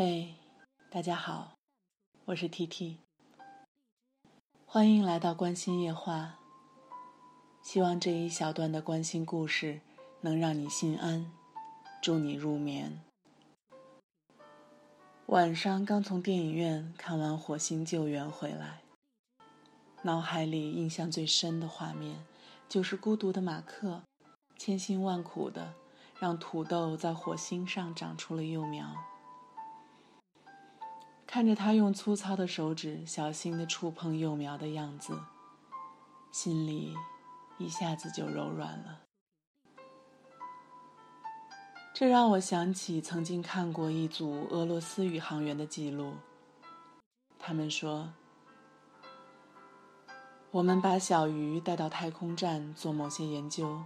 嘿，大家好，我是 T T，欢迎来到关心夜话。希望这一小段的关心故事能让你心安，祝你入眠。晚上刚从电影院看完《火星救援》回来，脑海里印象最深的画面就是孤独的马克，千辛万苦的让土豆在火星上长出了幼苗。看着他用粗糙的手指小心地触碰幼苗的样子，心里一下子就柔软了。这让我想起曾经看过一组俄罗斯宇航员的记录。他们说：“我们把小鱼带到太空站做某些研究，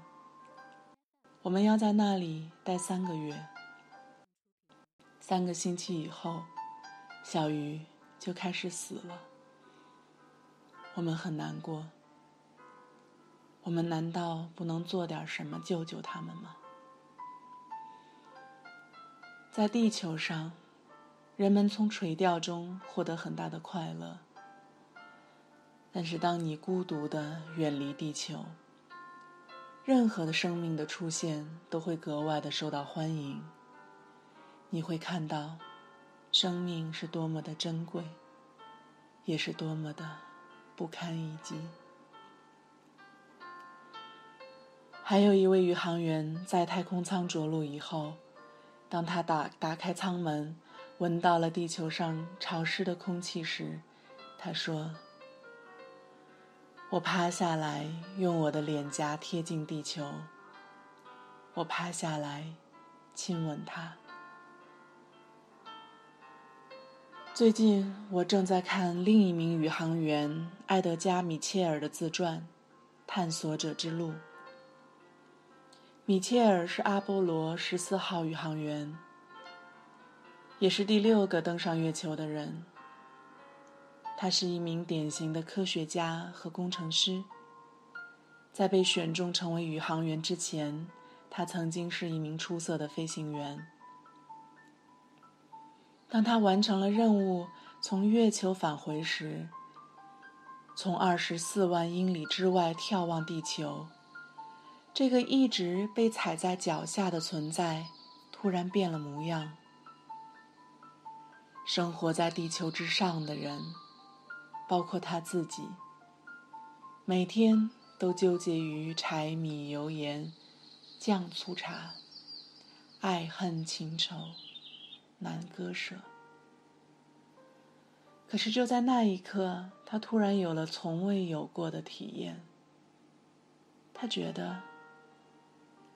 我们要在那里待三个月。三个星期以后。”小鱼就开始死了，我们很难过。我们难道不能做点什么救救他们吗？在地球上，人们从垂钓中获得很大的快乐。但是，当你孤独的远离地球，任何的生命的出现都会格外的受到欢迎。你会看到。生命是多么的珍贵，也是多么的不堪一击。还有一位宇航员在太空舱着陆以后，当他打打开舱门，闻到了地球上潮湿的空气时，他说：“我趴下来，用我的脸颊贴近地球。我趴下来，亲吻它。”最近，我正在看另一名宇航员埃德加·米切尔的自传《探索者之路》。米切尔是阿波罗十四号宇航员，也是第六个登上月球的人。他是一名典型的科学家和工程师。在被选中成为宇航员之前，他曾经是一名出色的飞行员。当他完成了任务，从月球返回时，从二十四万英里之外眺望地球，这个一直被踩在脚下的存在，突然变了模样。生活在地球之上的人，包括他自己，每天都纠结于柴米油盐酱醋茶，爱恨情仇。难割舍。可是就在那一刻，他突然有了从未有过的体验。他觉得，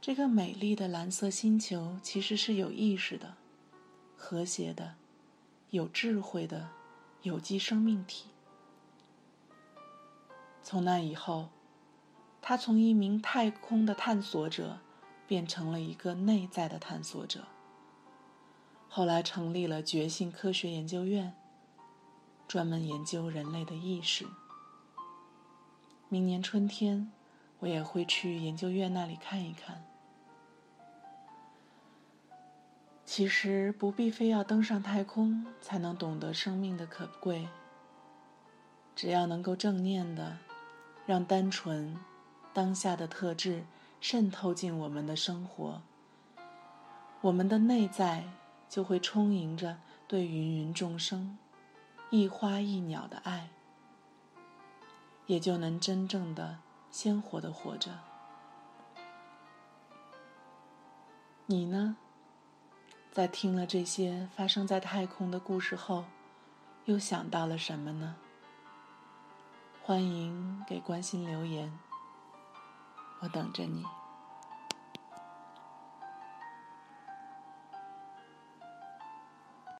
这个美丽的蓝色星球其实是有意识的、和谐的、有智慧的有机生命体。从那以后，他从一名太空的探索者，变成了一个内在的探索者。后来成立了觉性科学研究院，专门研究人类的意识。明年春天，我也会去研究院那里看一看。其实不必非要登上太空才能懂得生命的可贵。只要能够正念的，让单纯、当下的特质渗透进我们的生活，我们的内在。就会充盈着对芸芸众生、一花一鸟的爱，也就能真正的鲜活的活着。你呢？在听了这些发生在太空的故事后，又想到了什么呢？欢迎给关心留言，我等着你。